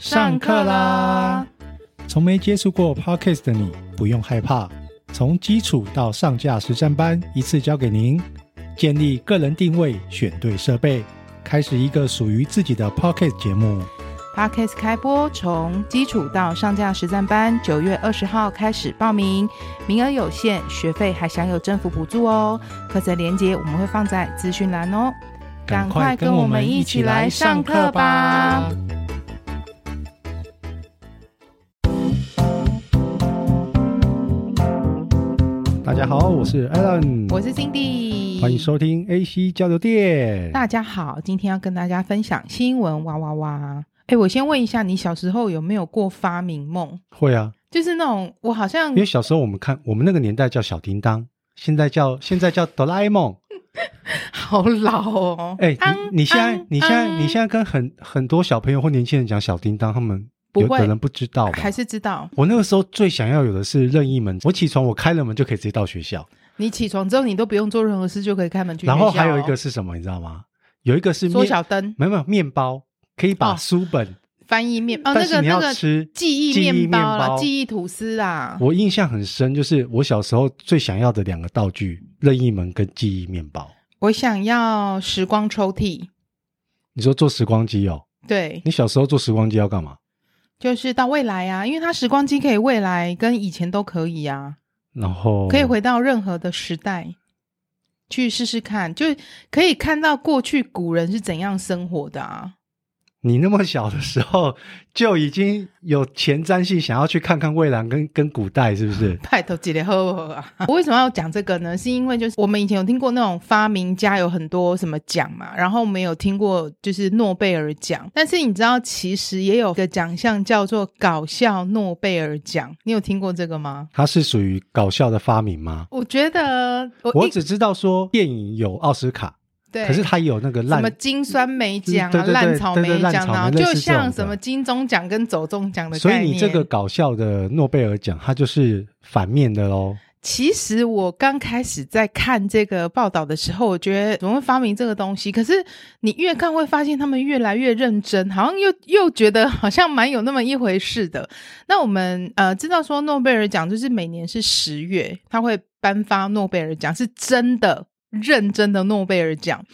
上课啦！从没接触过 Podcast 的你不用害怕，从基础到上架实战班一次教给您，建立个人定位，选对设备，开始一个属于自己的 Podcast 节目。Podcast 开播，从基础到上架实战班，九月二十号开始报名，名额有限，学费还享有政府补助哦。课程链接我们会放在资讯栏哦。赶快跟我们一起来上课吧！家好，我是 Alan，我是 Cindy，欢迎收听 AC 交流电。大家好，今天要跟大家分享新闻哇哇哇！哎，我先问一下，你小时候有没有过发明梦？会啊，就是那种我好像因为小时候我们看我们那个年代叫小叮当，现在叫现在叫哆啦 A 梦。好老哦！哎、欸，你你现在、嗯、你现在、嗯、你现在跟很很多小朋友或年轻人讲小叮当，他们有可能不知道吧？还是知道？我那个时候最想要有的是任意门，我起床我开了门就可以直接到学校。你起床之后你都不用做任何事就可以开门去。然后还有一个是什么？你知道吗？有一个是缩小灯，没有没有面包，可以把书本。哦翻译面，哦，那个那个吃记忆面包啦，记忆吐司啊。我印象很深，就是我小时候最想要的两个道具：任意门跟记忆面包。我想要时光抽屉。你说做时光机哦？对。你小时候做时光机要干嘛？就是到未来啊，因为它时光机可以未来跟以前都可以啊。然后可以回到任何的时代去试试看，就可以看到过去古人是怎样生活的啊。你那么小的时候就已经有前瞻性，想要去看看未来跟跟古代，是不是？太头几年后啊！我为什么要讲这个呢？是因为就是我们以前有听过那种发明家有很多什么奖嘛，然后我们有听过就是诺贝尔奖。但是你知道，其实也有个奖项叫做搞笑诺贝尔奖。你有听过这个吗？它是属于搞笑的发明吗？我觉得我，我只知道说电影有奥斯卡。对，可是它有那个烂什么金酸梅奖啊，烂草莓奖啊，就像什么金钟奖跟走钟奖的概念。所以你这个搞笑的诺贝尔奖，它就是反面的喽。其实我刚开始在看这个报道的时候，我觉得怎么会发明这个东西？可是你越看会发现他们越来越认真，好像又又觉得好像蛮有那么一回事的。那我们呃知道说诺贝尔奖就是每年是十月，他会颁发诺贝尔奖，是真的。认真的诺贝尔奖，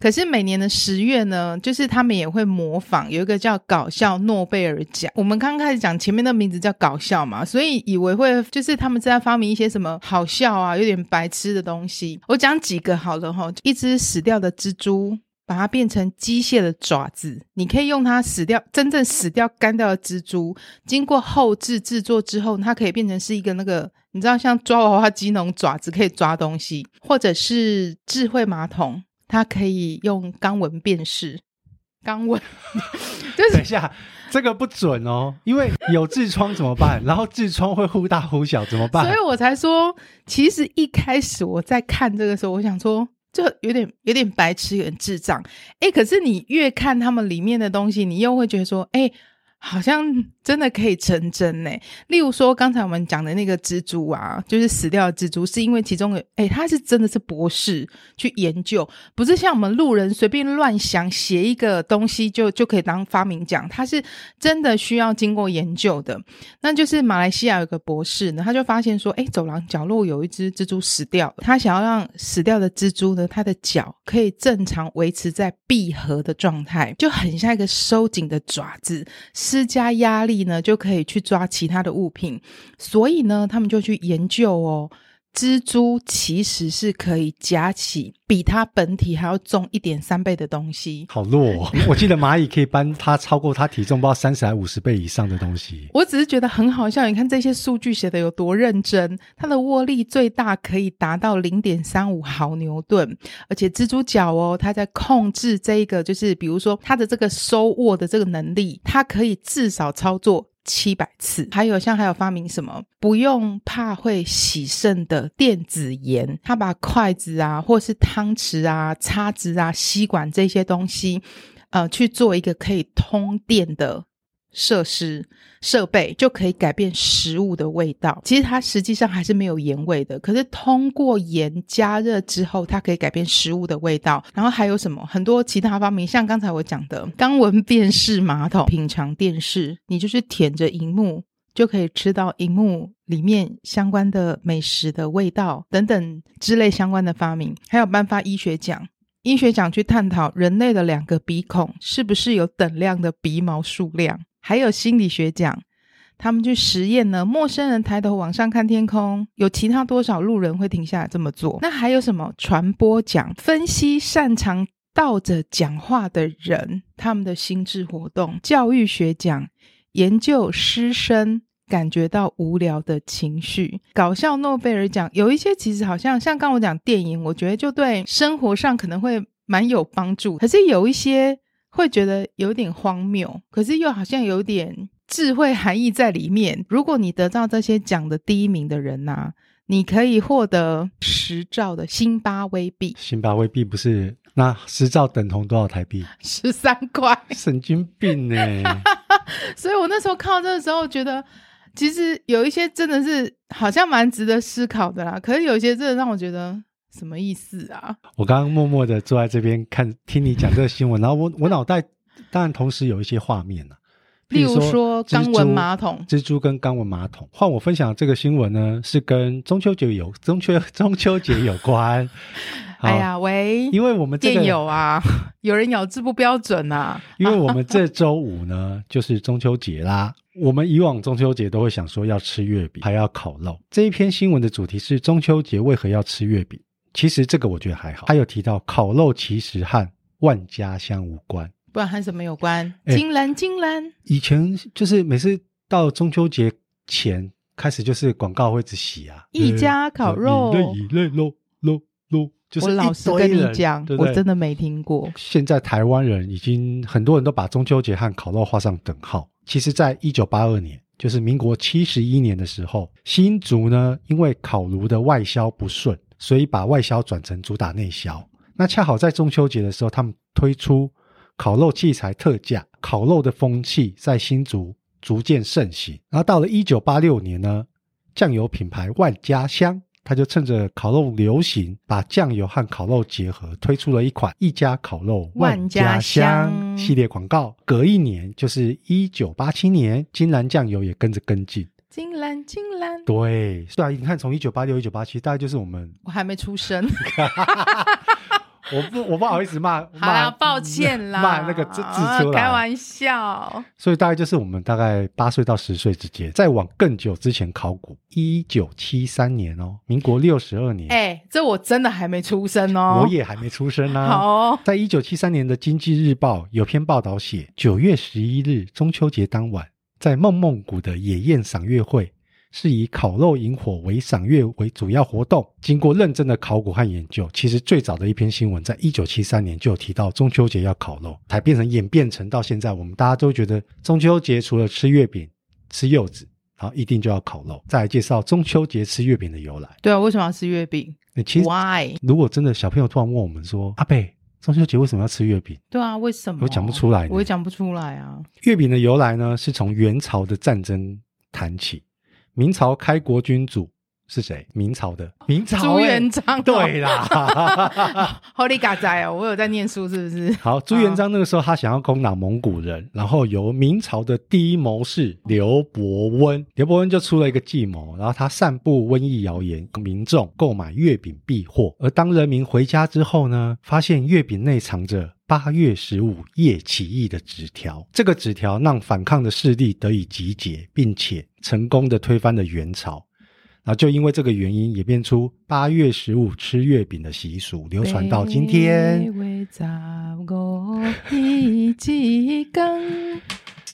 可是每年的十月呢，就是他们也会模仿，有一个叫搞笑诺贝尔奖。我们刚开始讲前面的名字叫搞笑嘛，所以以为会就是他们在发明一些什么好笑啊、有点白痴的东西。我讲几个好了哈，一只死掉的蜘蛛。把它变成机械的爪子，你可以用它死掉、真正死掉、干掉的蜘蛛，经过后置制作之后，它可以变成是一个那个，你知道像抓娃娃机那种爪子，可以抓东西，或者是智慧马桶，它可以用肛纹辨识。肛纹，就是、等一下，这个不准哦，因为有痔疮怎么办？然后痔疮会忽大忽小怎么办？所以我才说，其实一开始我在看这个时候，我想说。就有点有点白痴，有点智障，诶，可是你越看他们里面的东西，你又会觉得说，诶。好像真的可以成真呢。例如说，刚才我们讲的那个蜘蛛啊，就是死掉的蜘蛛，是因为其中有，哎，他是真的是博士去研究，不是像我们路人随便乱想写一个东西就就可以当发明奖，他是真的需要经过研究的。那就是马来西亚有个博士呢，他就发现说，哎，走廊角落有一只蜘蛛死掉，他想要让死掉的蜘蛛呢，它的脚可以正常维持在闭合的状态，就很像一个收紧的爪子。施加压力呢，就可以去抓其他的物品，所以呢，他们就去研究哦。蜘蛛其实是可以夹起比它本体还要重一点三倍的东西，好弱哦！我记得蚂蚁可以搬它超过它体重不知道三十还五十倍以上的东西。我只是觉得很好笑，你看这些数据写的有多认真。它的握力最大可以达到零点三五毫牛顿，而且蜘蛛脚哦，它在控制这一个，就是比如说它的这个收握的这个能力，它可以至少操作。七百次，还有像还有发明什么？不用怕会洗肾的电子盐，他把筷子啊，或是汤匙啊、叉子啊、吸管这些东西，呃，去做一个可以通电的设施设备就可以改变食物的味道。其实它实际上还是没有盐味的，可是通过盐加热之后，它可以改变食物的味道。然后还有什么？很多其他发明，像刚才我讲的肛闻辨识马桶、品尝电视，你就是舔着荧幕就可以吃到荧幕里面相关的美食的味道等等之类相关的发明。还有颁发医学奖。医学奖去探讨人类的两个鼻孔是不是有等量的鼻毛数量，还有心理学奖，他们去实验呢，陌生人抬头往上看天空，有其他多少路人会停下来这么做？那还有什么传播奖，分析擅长倒着讲话的人他们的心智活动？教育学奖，研究师生。感觉到无聊的情绪，搞笑诺贝尔奖有一些其实好像像刚我讲电影，我觉得就对生活上可能会蛮有帮助。可是有一些会觉得有点荒谬，可是又好像有点智慧含义在里面。如果你得到这些奖的第一名的人呐、啊，你可以获得十兆的辛巴威币。辛巴威币不是？那十兆等同多少台币？十三块。神经病呢！所以我那时候看到这个时候觉得。其实有一些真的是好像蛮值得思考的啦，可是有一些真的让我觉得什么意思啊？我刚刚默默的坐在这边看，听你讲这个新闻，然后我我脑袋当然同时有一些画面了，例如说钢纹马桶、蜘蛛跟钢纹马桶。换我分享这个新闻呢，是跟中秋节有中秋 中秋节有关。哎呀喂，因为我们这个有啊，有人咬字不标准啊，因为我们这周五呢就是中秋节啦。我们以往中秋节都会想说要吃月饼，还要烤肉。这一篇新闻的主题是中秋节为何要吃月饼？其实这个我觉得还好。他有提到烤肉其实和万家香无关，不然和什么有关？金兰金兰。以前就是每次到中秋节前开始，就是广告会一直洗啊，一家烤肉，一类肉肉肉。就是我老实跟你讲，对对，我真的没听过。现在台湾人已经很多人都把中秋节和烤肉画上等号。其实，在一九八二年，就是民国七十一年的时候，新竹呢，因为烤炉的外销不顺，所以把外销转成主打内销。那恰好在中秋节的时候，他们推出烤肉器材特价，烤肉的风气在新竹逐渐盛行。然后到了一九八六年呢，酱油品牌万家香。他就趁着烤肉流行，把酱油和烤肉结合，推出了一款一家烤肉万家香系列广告。隔一年，就是一九八七年，金兰酱油也跟着跟进。金兰，金兰，对，对啊，你看从一九八六、一九八七，大概就是我们，我还没出生。我不，我不好意思骂，好啦，抱歉啦，骂那个字字出来，开玩笑。所以大概就是我们大概八岁到十岁之间，再往更久之前考古，一九七三年哦，民国六十二年。哎、欸，这我真的还没出生哦，我也还没出生啊。好哦，在一九七三年的《经济日报》有篇报道写，九月十一日中秋节当晚，在梦梦谷的野宴赏月会。是以烤肉引火为赏月为主要活动。经过认真的考古和研究，其实最早的一篇新闻，在一九七三年就有提到中秋节要烤肉，才变成演变成到现在，我们大家都觉得中秋节除了吃月饼、吃柚子，然后一定就要烤肉。再来介绍中秋节吃月饼的由来。对啊，为什么要吃月饼？其实，Why？如果真的小朋友突然问我们说：“阿伯，中秋节为什么要吃月饼？”对啊，为什么？我讲不出来，我也讲不出来啊。月饼的由来呢，是从元朝的战争谈起。明朝开国君主是谁？明朝的明朝朱元璋。对啦，好你嘎仔哦，我有在念书是不是？好，朱元璋那个时候他想要攻打蒙古人，然后由明朝的第一谋士刘伯温，刘伯温就出了一个计谋，然后他散布瘟疫谣言，民众购买月饼避祸。而当人民回家之后呢，发现月饼内藏着八月十五夜起义的纸条，这个纸条让反抗的势力得以集结，并且。成功的推翻了元朝，然后就因为这个原因，演变出八月十五吃月饼的习俗，流传到今天。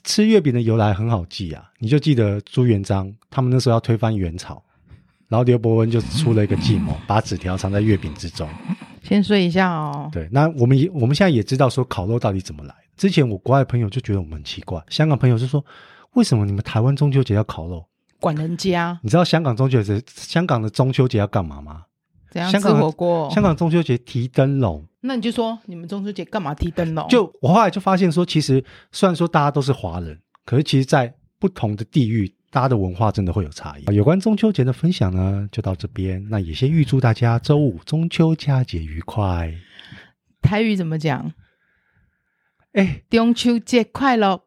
吃月饼的由来很好记啊，你就记得朱元璋他们那时候要推翻元朝，然后刘伯温就出了一个计谋，把纸条藏在月饼之中。先说一下哦，对，那我们也我们现在也知道说烤肉到底怎么来。之前我国外朋友就觉得我们很奇怪，香港朋友就说。为什么你们台湾中秋节要烤肉？管人家！你知道香港中秋节，香港的中秋节要干嘛吗？怎样吃火锅？香港中秋节提灯笼。那你就说你们中秋节干嘛提灯笼？就我后来就发现说，其实虽然说大家都是华人，可是其实，在不同的地域，大家的文化真的会有差异。有关中秋节的分享呢，就到这边。那也先预祝大家周五中秋佳节愉快。台语怎么讲？哎，中秋节快乐！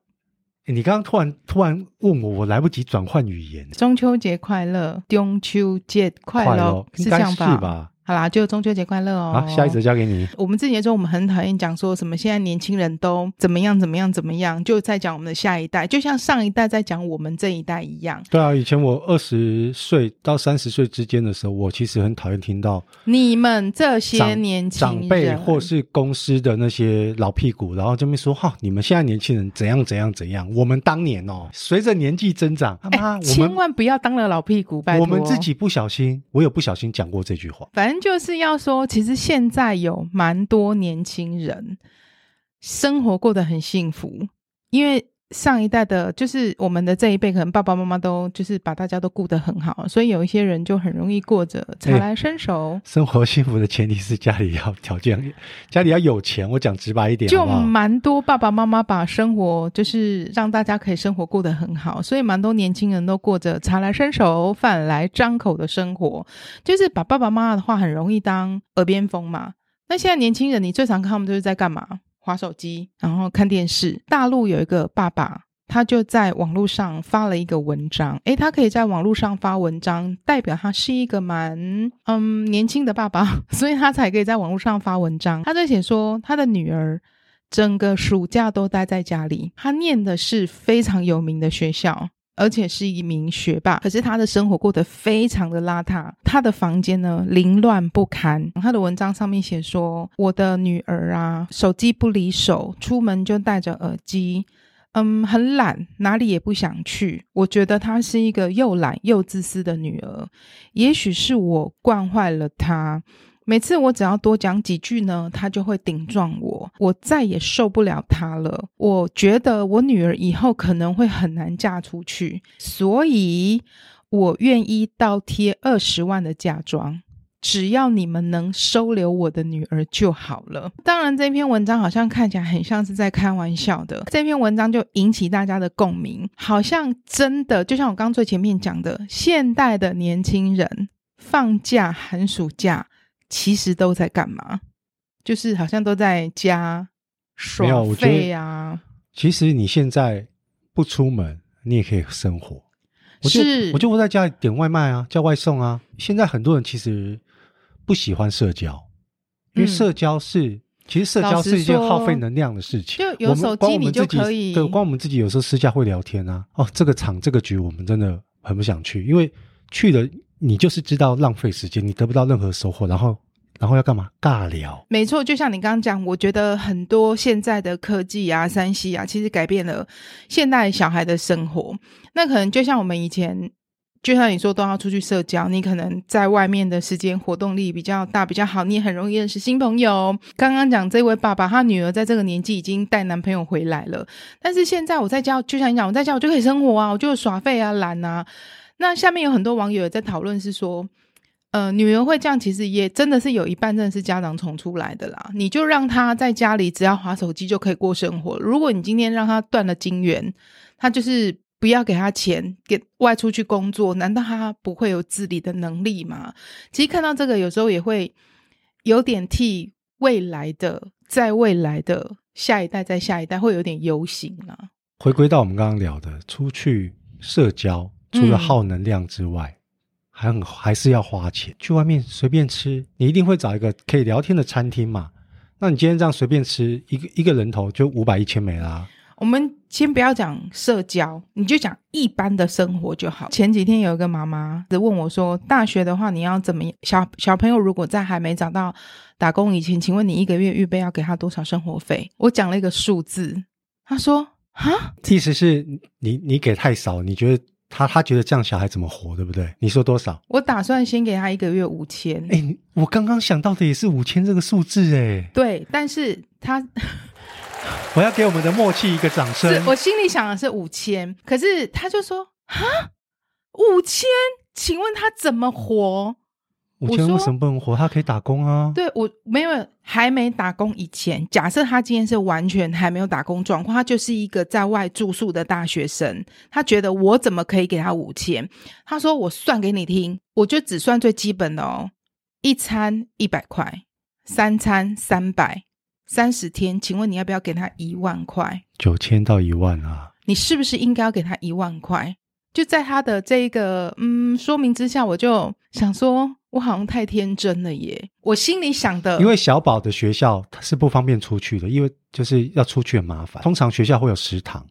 你刚刚突然突然问我，我来不及转换语言。中秋节快乐，中秋节快乐，是这样吧？好啦，就中秋节快乐哦！好，下一则交给你。我们之前说我们很讨厌讲说什么，现在年轻人都怎么样怎么样怎么样，就在讲我们的下一代，就像上一代在讲我们这一代一样。对啊，以前我二十岁到三十岁之间的时候，我其实很讨厌听到你们这些年轻人长辈或是公司的那些老屁股，然后这边说哈，你们现在年轻人怎样怎样怎样。我们当年哦，随着年纪增长，妈、欸，千万不要当了老屁股，拜托。我们自己不小心，我有不小心讲过这句话，反正。就是要说，其实现在有蛮多年轻人生活过得很幸福，因为上一代的，就是我们的这一辈，可能爸爸妈妈都就是把大家都顾得很好，所以有一些人就很容易过着茶来伸手。欸，生活幸福的前提是家里要条件，家里要有钱。我讲直白一点？就蛮多爸爸妈妈把生活就是让大家可以生活过得很好，所以蛮多年轻人都过着茶来伸手、饭来张口的生活，就是把爸爸妈妈的话很容易当耳边风嘛。那现在年轻人，你最常看他们就是在干嘛？滑手机，然后看电视。大陆有一个爸爸，他就在网络上发了一个文章。诶，他可以在网络上发文章，代表他是一个蛮嗯年轻的爸爸，所以他才可以在网络上发文章。他在写说，他的女儿整个暑假都待在家里，他念的是非常有名的学校。而且是一名学霸，可是他的生活过得非常的邋遢。他的房间呢，凌乱不堪。他的文章上面写说：“我的女儿啊，手机不离手，出门就戴着耳机，嗯，很懒，哪里也不想去。我觉得她是一个又懒又自私的女儿。也许是我惯坏了她。”每次我只要多讲几句呢，他就会顶撞我，我再也受不了他了。我觉得我女儿以后可能会很难嫁出去，所以我愿意倒贴二十万的嫁妆，只要你们能收留我的女儿就好了。当然，这篇文章好像看起来很像是在开玩笑的，这篇文章就引起大家的共鸣，好像真的就像我刚最前面讲的，现代的年轻人放假寒暑假。其实都在干嘛？就是好像都在家耍废啊。其实你现在不出门，你也可以生活。我就是我就会在家里点外卖啊，叫外送啊。现在很多人其实不喜欢社交，因为社交是、嗯、其实社交是一件耗费能量的事情。就有手机你就可以，对，光我们自己有时候私下会聊天啊。哦，这个场这个局我们真的很不想去，因为去了你就是知道浪费时间，你得不到任何收获，然后。然后要干嘛？尬聊。没错，就像你刚刚讲，我觉得很多现在的科技啊、三 C 啊，其实改变了现代小孩的生活。那可能就像我们以前，就像你说，都要出去社交，你可能在外面的时间活动力比较大、比较好，你也很容易认识新朋友。刚刚讲这位爸爸，他女儿在这个年纪已经带男朋友回来了，但是现在我在家，就像你讲，我在家我就可以生活啊，我就耍废啊、懒啊。那下面有很多网友也在讨论，是说。呃，女儿会这样，其实也真的是有一半真的是家长宠出来的啦。你就让她在家里只要滑手机就可以过生活。如果你今天让她断了金源，她就是不要给她钱，给外出去工作，难道她不会有自理的能力吗？其实看到这个，有时候也会有点替未来的，在未来的下一代，在下一代会有点忧心啦。回归到我们刚刚聊的，出去社交，除了耗能量之外。嗯还还是要花钱，去外面随便吃，你一定会找一个可以聊天的餐厅嘛？那你今天这样随便吃，一个一个人头就五百一千美啦。我们先不要讲社交，你就讲一般的生活就好。前几天有一个妈妈问我说：“大学的话，你要怎么样？小小朋友如果在还没找到打工以前，请问你一个月预备要给他多少生活费？”我讲了一个数字，他说：“哈，意思是你你给太少，你觉得？”他他觉得这样小孩怎么活，对不对？你说多少？我打算先给他一个月五千。哎，我刚刚想到的也是五千这个数字，哎。对，但是他，我要给我们的默契一个掌声。我心里想的是五千，可是他就说啊，五千，请问他怎么活？五千为什么不能活？他可以打工啊。对，我没有还没打工以前，假设他今天是完全还没有打工状况，他就是一个在外住宿的大学生。他觉得我怎么可以给他五千？他说我算给你听，我就只算最基本的哦，一餐一百块，三餐三百，三十天，请问你要不要给他一万块？九千到一万啊？你是不是应该要给他一万块？就在他的这个嗯说明之下，我就想说，我好像太天真了耶！我心里想的，因为小宝的学校他是不方便出去的，因为就是要出去很麻烦。通常学校会有食堂，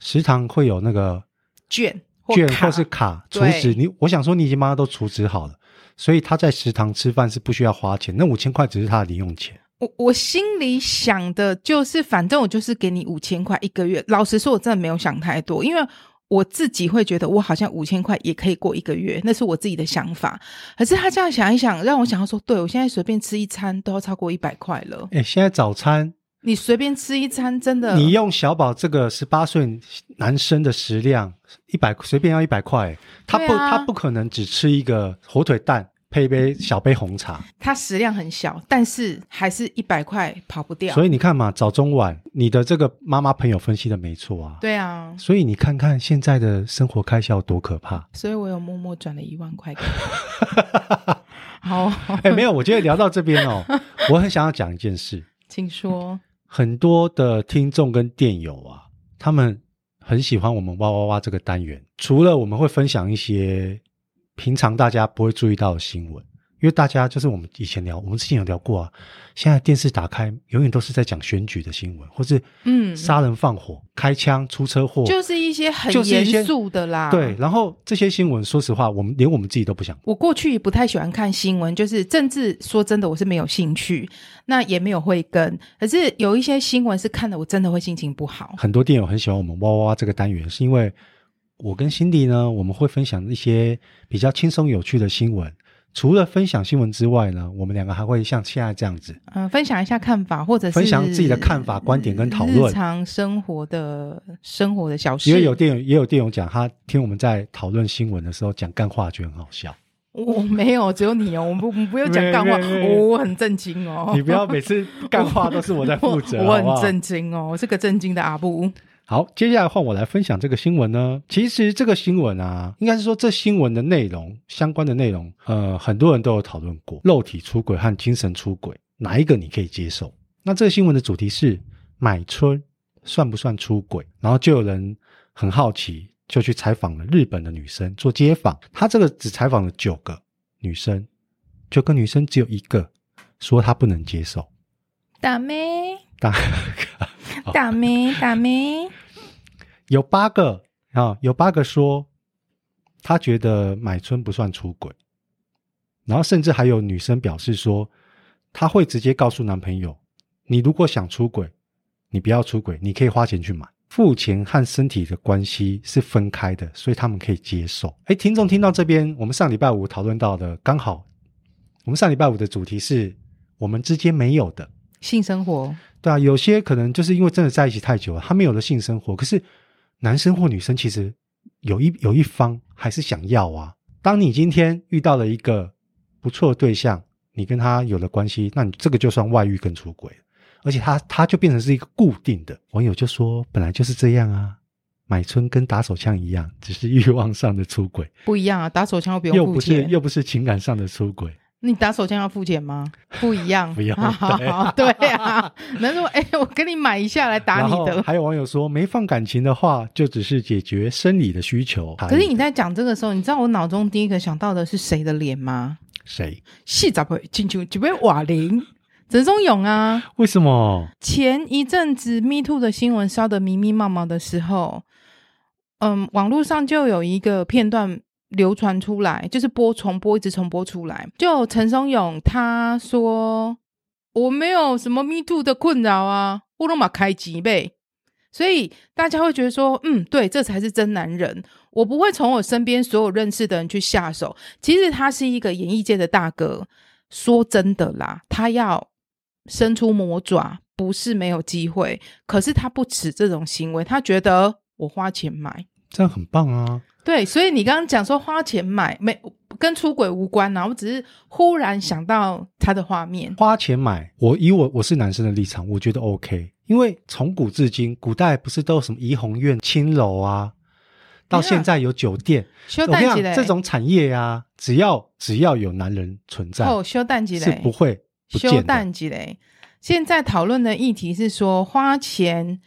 食堂会有那个券券或是卡储值。你我想说，你已经帮他都储值好了，所以他在食堂吃饭是不需要花钱。那五千块只是他的零用钱。我我心里想的就是，反正我就是给你五千块一个月。老实说，我真的没有想太多，因为。我自己会觉得，我好像五千块也可以过一个月，那是我自己的想法。可是他这样想一想，让我想要说，对，我现在随便吃一餐都要超过一百块了。哎，现在早餐你随便吃一餐，真的，你用小宝这个十八岁男生的食量，一百随便要一百块，他不，啊、他不可能只吃一个火腿蛋。配一杯小杯红茶，它食量很小，但是还是一百块跑不掉。所以你看嘛，早中晚，你的这个妈妈朋友分析的没错啊。对啊，所以你看看现在的生活开销多可怕。所以我有默默转了一万块给你。好，哎、欸，没有，我觉得聊到这边哦，我很想要讲一件事，请说。很多的听众跟电友啊，他们很喜欢我们哇哇哇这个单元，除了我们会分享一些。平常大家不会注意到的新闻，因为大家就是我们以前聊，我们之前有聊过啊。现在电视打开，永远都是在讲选举的新闻，或是嗯，杀人放火、嗯、开枪、出车祸，就是一些很严肃的啦。对，然后这些新闻，说实话，我们连我们自己都不想。我过去不太喜欢看新闻，就是政治，说真的，我是没有兴趣，那也没有会跟。可是有一些新闻是看的，我真的会心情不好。很多电友很喜欢我们哇哇哇这个单元，是因为。我跟辛迪呢，我们会分享一些比较轻松有趣的新闻。除了分享新闻之外呢，我们两个还会像现在这样子，嗯、呃，分享一下看法，或者是分享自己的看法、观点跟讨论，日常生活的生活的小事。因为有电友也有电友讲，他听我们在讨论新闻的时候讲干话，觉得很好笑。我没有，只有你哦，我们不，我们不要讲干话，我很震惊哦。你不要每次干话都是我在负责，我，我很震惊哦，我是个震惊的阿布。好，接下来换我来分享这个新闻呢。其实这个新闻啊，应该是说这新闻的内容相关的内容，呃，很多人都有讨论过，肉体出轨和精神出轨，哪一个你可以接受？那这个新闻的主题是买春算不算出轨？然后就有人很好奇，就去采访了日本的女生做街访。他这个只采访了九个女生，九个女生只有一个说她不能接受。大妹，大。大咩大咩，有八个啊，有八个说他觉得买春不算出轨，然后甚至还有女生表示说，他会直接告诉男朋友，你如果想出轨，你不要出轨，你可以花钱去买，付钱和身体的关系是分开的，所以他们可以接受。哎，听众听到这边，我们上礼拜五讨论到的刚好，我们上礼拜五的主题是我们之间没有的性生活。对啊，有些可能就是因为真的在一起太久了，他没有了性生活。可是男生或女生其实有一有一方还是想要啊。当你今天遇到了一个不错的对象，你跟他有了关系，那你这个就算外遇跟出轨，而且他他就变成是一个固定的。网友就说，本来就是这样啊，买春跟打手枪一样，只是欲望上的出轨，不一样啊。打手枪又不用付钱，又不是又不是情感上的出轨。你打手枪要付钱吗？不一样，不一样。对啊，能说哎，我给你买一下来打你的。还有网友说，没放感情的话，就只是解决生理的需求。可是你在讲这个时候，你知道我脑中第一个想到的是谁的脸吗？谁？是怎么进去几位瓦林、陈松勇啊？为什么？前一阵子 Me Too 的新闻烧得密密麻麻的时候，嗯，网络上就有一个片段。流传出来，就是播重播，一直重播出来。就陈松勇他说：“我没有什么 me too 的困扰啊，我都嘛开机呗。”所以大家会觉得说：“嗯，对，这才是真男人。”我不会从我身边所有认识的人去下手。其实他是一个演艺界的大哥。说真的啦，他要伸出魔爪，不是没有机会。可是他不耻这种行为，他觉得我花钱买，这样很棒啊。对，所以你刚刚讲说花钱买没跟出轨无关啊，我只是忽然想到他的画面。花钱买，我以我我是男生的立场，我觉得 OK，因为从古至今，古代不是都有什么怡红院、青楼啊，到现在有酒店，修淡季这种产业啊，只要只要有男人存在，哦，修淡季是不会不修淡季嘞。现在讨论的议题是说花钱。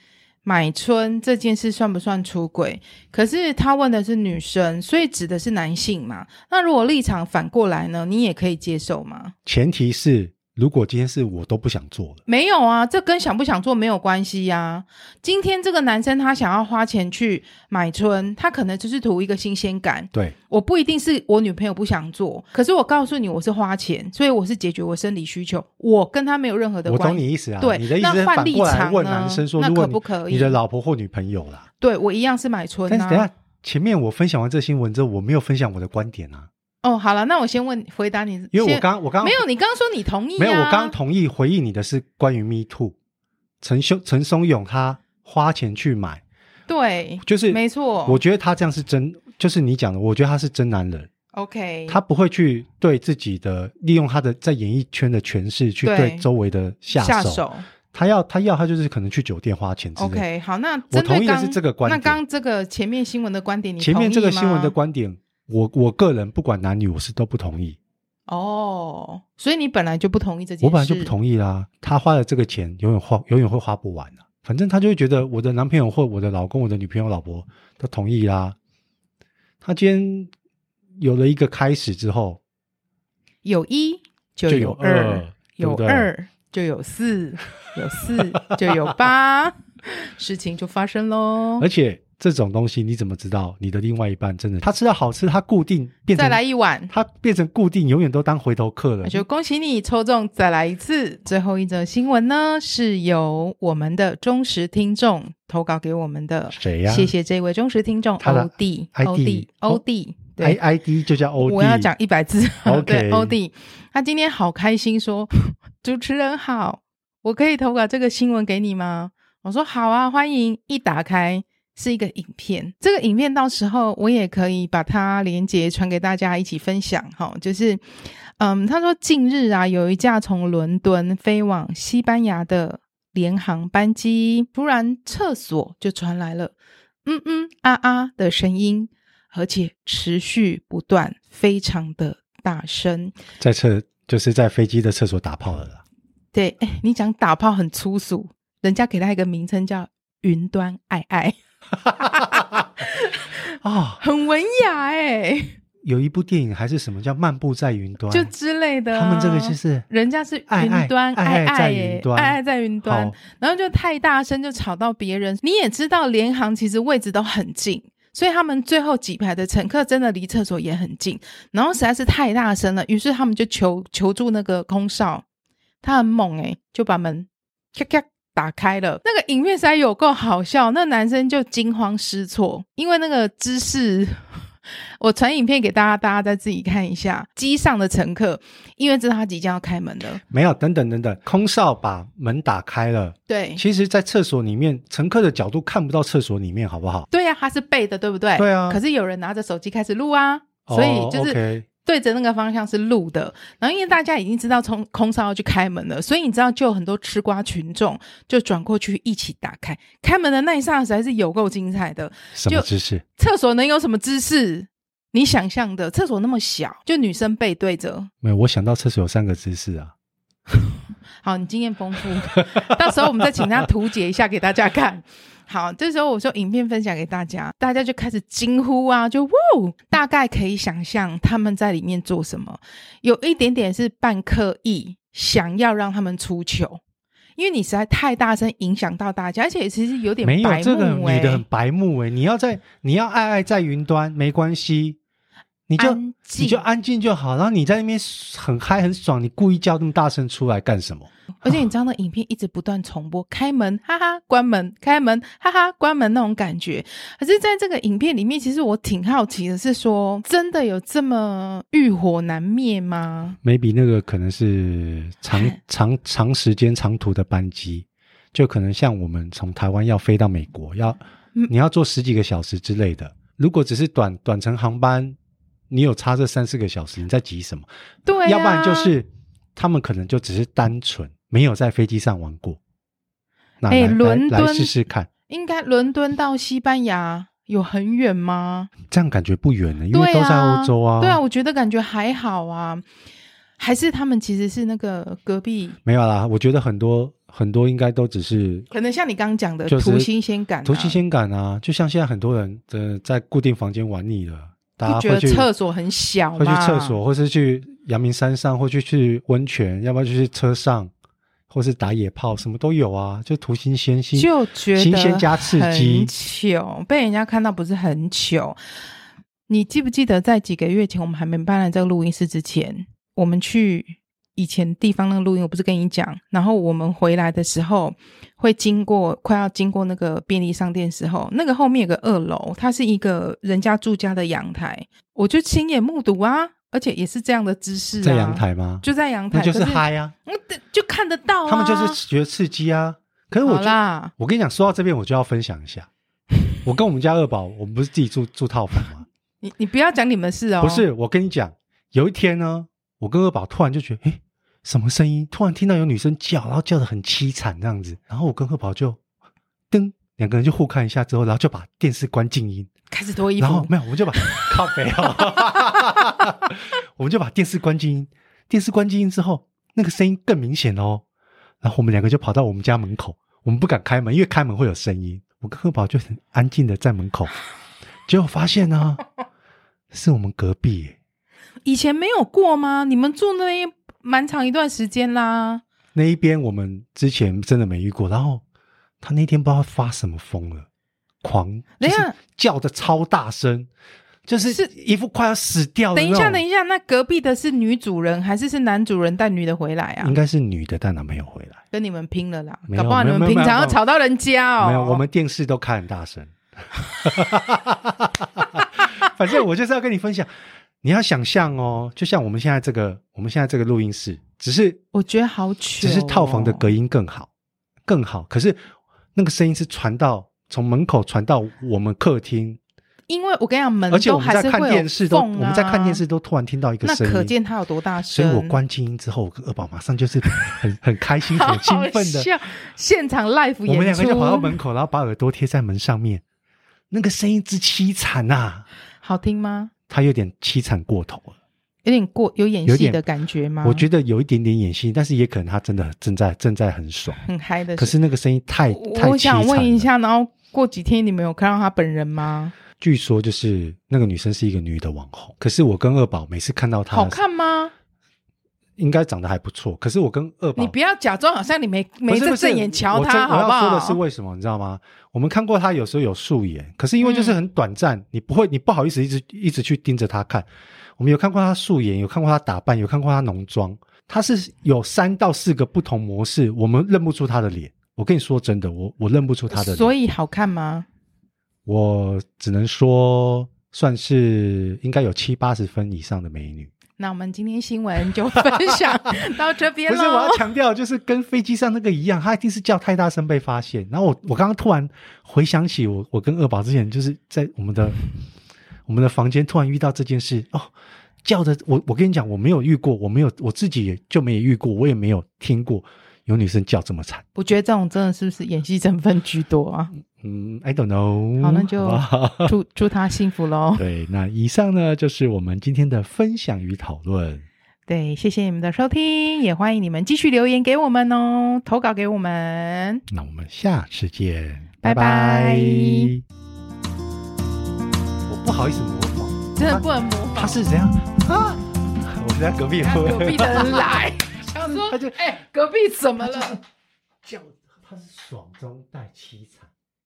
买春这件事算不算出轨？可是他问的是女生，所以指的是男性嘛？那如果立场反过来呢？你也可以接受吗？前提是。如果今天是我都不想做了，没有啊，这跟想不想做没有关系呀、啊。今天这个男生他想要花钱去买春，他可能就是图一个新鲜感。对，我不一定是我女朋友不想做，可是我告诉你，我是花钱，所以我是解决我生理需求，我跟他没有任何的关系。我懂你意思啊，对，你的意思是反过来问男生说，那可不可以？你的老婆或女朋友啦？对，我一样是买春、啊。但是等下，前面我分享完这新闻之后，我没有分享我的观点啊。哦，好了，那我先问回答你，因为我刚我刚没有，你刚刚说你同意、啊，没有，我刚刚同意回应你的是关于 Me Too，陈兄陈松勇他花钱去买，对，就是没错，我觉得他这样是真，就是你讲的，我觉得他是真男人，OK，他不会去对自己的利用他的在演艺圈的权势去对。周围的下手，下手。他要他要他就是可能去酒店花钱之类，OK，好，那我同意的是这个观点，那刚这个前面新闻的观点，你前面这个新闻的观点。我我个人不管男女，我是都不同意。哦，所以你本来就不同意这件事。我本来就不同意啦。他花了这个钱，永远花，永远会花不完的。反正他就会觉得我的男朋友或我的老公、我的女朋友、老婆都同意啦。他今天有了一个开始之后，有一就有二，有二就有四，有四就有八，事情就发生喽。而且。这种东西你怎么知道你的另外一半真的他吃到好吃，他固定变成再来一碗，他变成固定，永远都当回头客了。那就恭喜你抽中再来一次。最后一则新闻呢，是由我们的忠实听众投稿给我们的。谁呀？谢谢这位忠实听众欧弟，欧弟，欧弟，对，I D 就叫欧弟。我要讲一百字。弟，他今天好开心说，说主持人好，我可以投稿这个新闻给你吗？我说好啊，欢迎。一打开。是一个影片，这个影片到时候我也可以把它连结传给大家一起分享哈。就是，嗯，他说近日啊，有一架从伦敦飞往西班牙的联航班机，突然厕所就传来了嗯嗯啊啊的声音，而且持续不断，非常的大声。在厕就是在飞机的厕所打炮了啦。对，哎，你讲打炮很粗俗，人家给他一个名称叫云端爱爱。哈哈哈哈哈！很文雅哎、欸。有一部电影还是什么叫《漫步在云端》就之类的、啊。他们这个就是人家是云端爱爱，爱爱在云端，爱爱在云端。然后就太大声，就吵到别人。你也知道，联航其实位置都很近，所以他们最后几排的乘客真的离厕所也很近。然后实在是太大声了，于是他们就求求助那个空少，他很猛哎、欸，就把门咔咔。打开了那个影片，实在有够好笑。那男生就惊慌失措，因为那个姿势，我传影片给大家，大家再自己看一下。机上的乘客因为知道他即将要开门了，没有等等等等，空少把门打开了。对，其实，在厕所里面，乘客的角度看不到厕所里面，好不好？对呀、啊，他是背的，对不对？对啊。可是有人拿着手机开始录啊，所以就是。Oh. 对着那个方向是路的，然后因为大家已经知道从空少要去开门了，所以你知道就有很多吃瓜群众就转过去一起打开开门的那一刹那，实在是有够精彩的。什么姿势？厕所能有什么姿势？你想象的厕所那么小，就女生背对着。没有，我想到厕所有三个姿势啊。好，你经验丰富，到时候我们再请他图解一下给大家看。好，这时候我说影片分享给大家，大家就开始惊呼啊，就哇，大概可以想象他们在里面做什么，有一点点是半刻意想要让他们出糗，因为你实在太大声影响到大家，而且其实有点白目、欸、没有这个女的很白目哎、欸，你要在你要爱爱在云端没关系。你就你就安静就好，然后你在那边很嗨很爽，你故意叫那么大声出来干什么？而且你知道那影片一直不断重播，开门哈哈，关门开门哈哈，关门那种感觉。可是在这个影片里面，其实我挺好奇的是说，真的有这么欲火难灭吗？Maybe 那个可能是长 长长时间长途的班机，就可能像我们从台湾要飞到美国，要你要坐十几个小时之类的。如果只是短短程航班，你有差这三四个小时，你在急什么？对、啊，要不然就是他们可能就只是单纯没有在飞机上玩过。哎，伦敦来试试看，应该伦敦到西班牙有很远吗？这样感觉不远呢，因为都在欧洲啊。对啊，我觉得感觉还好啊。还是他们其实是那个隔壁？没有啦，我觉得很多很多应该都只是可能像你刚刚讲的图新鲜感，图新鲜感啊。就像现在很多人的在固定房间玩腻了，大家会觉得厕所很小，会去厕所，或是去阳明山上，或去去温泉，要不要就去车上，或是打野炮，什么都有啊。就图新鲜，新就觉得新鲜加刺激，很糗，被人家看到不是很糗。你记不记得在几个月前，我们还没搬来这个录音室之前？我们去以前地方那个录音，我不是跟你讲，然后我们回来的时候会经过，快要经过那个便利商店的时候，那个后面有个二楼，它是一个人家住家的阳台，我就亲眼目睹啊，而且也是这样的姿势啊，在阳台吗？就在阳台，那就是嗨啊，嗯，就看得到啊，他们就是觉得刺激啊。可是我好啦，我跟你讲，说到这边，我就要分享一下，我跟我们家二宝，我们不是自己住住套房吗？你你不要讲你们事哦，不是，我跟你讲，有一天呢。我跟二宝突然就觉得，诶，什么声音？突然听到有女生叫，然后叫的很凄惨这样子。然后我跟贺宝就，噔，两个人就互看一下之后，然后就把电视关静音，开始脱衣服。然后没有，我们就把 靠北哦，我们就把电视关静音。电视关静音之后，那个声音更明显哦。然后我们两个就跑到我们家门口，我们不敢开门，因为开门会有声音。我跟贺宝就很安静的在门口，结果发现呢，是我们隔壁耶。以前没有过吗？你们住那边蛮长一段时间啦。那一边我们之前真的没遇过。然后他那天不知道发什么疯了，狂，等一下叫的超大声，就是一副快要死掉的。等一下，等一下，那隔壁的是女主人还是是男主人带女的回来啊？应该是女的带男朋友回来，跟你们拼了啦！搞不好你们平常要吵到人家哦。没有，我们电视都开很大声。反正我就是要跟你分享。你要想象哦，就像我们现在这个，我们现在这个录音室，只是我觉得好糗，只是套房的隔音更好，更好。可是那个声音是传到从门口传到我们客厅，因为我跟你讲，门而且我们在看电视都，我们在看电视都突然听到一个声音，那可见它有多大声。所以我关静音之后，我跟二宝马上就是很 很开心、很兴奋的现场 live 演出。我们两个就跑到门口，然后把耳朵贴在门上面，那个声音之凄惨呐，好听吗？他有点凄惨过头了，有点过有演戏的感觉吗？我觉得有一点点演戏，但是也可能他真的正在正在很爽很嗨的。可是那个声音太太。我想问一下，然后过几天你们有看到他本人吗？据说就是那个女生是一个女的网红，可是我跟二宝每次看到她，好看吗？应该长得还不错。可是我跟二宝，你不要假装好像你没没在正眼瞧她，好不好？我要说的是为什么，你知道吗？我们看过他有时候有素颜，可是因为就是很短暂，嗯、你不会，你不好意思一直一直去盯着他看。我们有看过他素颜，有看过他打扮，有看过他浓妆，他是有三到四个不同模式，我们认不出他的脸。我跟你说真的，我我认不出他的脸。所以好看吗？我只能说算是应该有七八十分以上的美女。那我们今天新闻就分享 到这边了。不是，我要强调，就是跟飞机上那个一样，他一定是叫太大声被发现。然后我，我刚刚突然回想起我，我跟二宝之前就是在我们的 我们的房间突然遇到这件事哦，叫的我，我跟你讲，我没有遇过，我没有我自己也就没有遇过，我也没有听过有女生叫这么惨。我觉得这种真的是不是演戏成分居多啊？嗯，I don't know。好，那就 祝祝他幸福喽。对，那以上呢就是我们今天的分享与讨论。对，谢谢你们的收听，也欢迎你们继续留言给我们哦，投稿给我们。那我们下次见，拜拜。我不好意思模仿，真的不能模仿。他是怎样啊？我在隔壁，隔壁的 人来，想说，他就哎，隔壁怎么了？叫他是爽中带凄惨。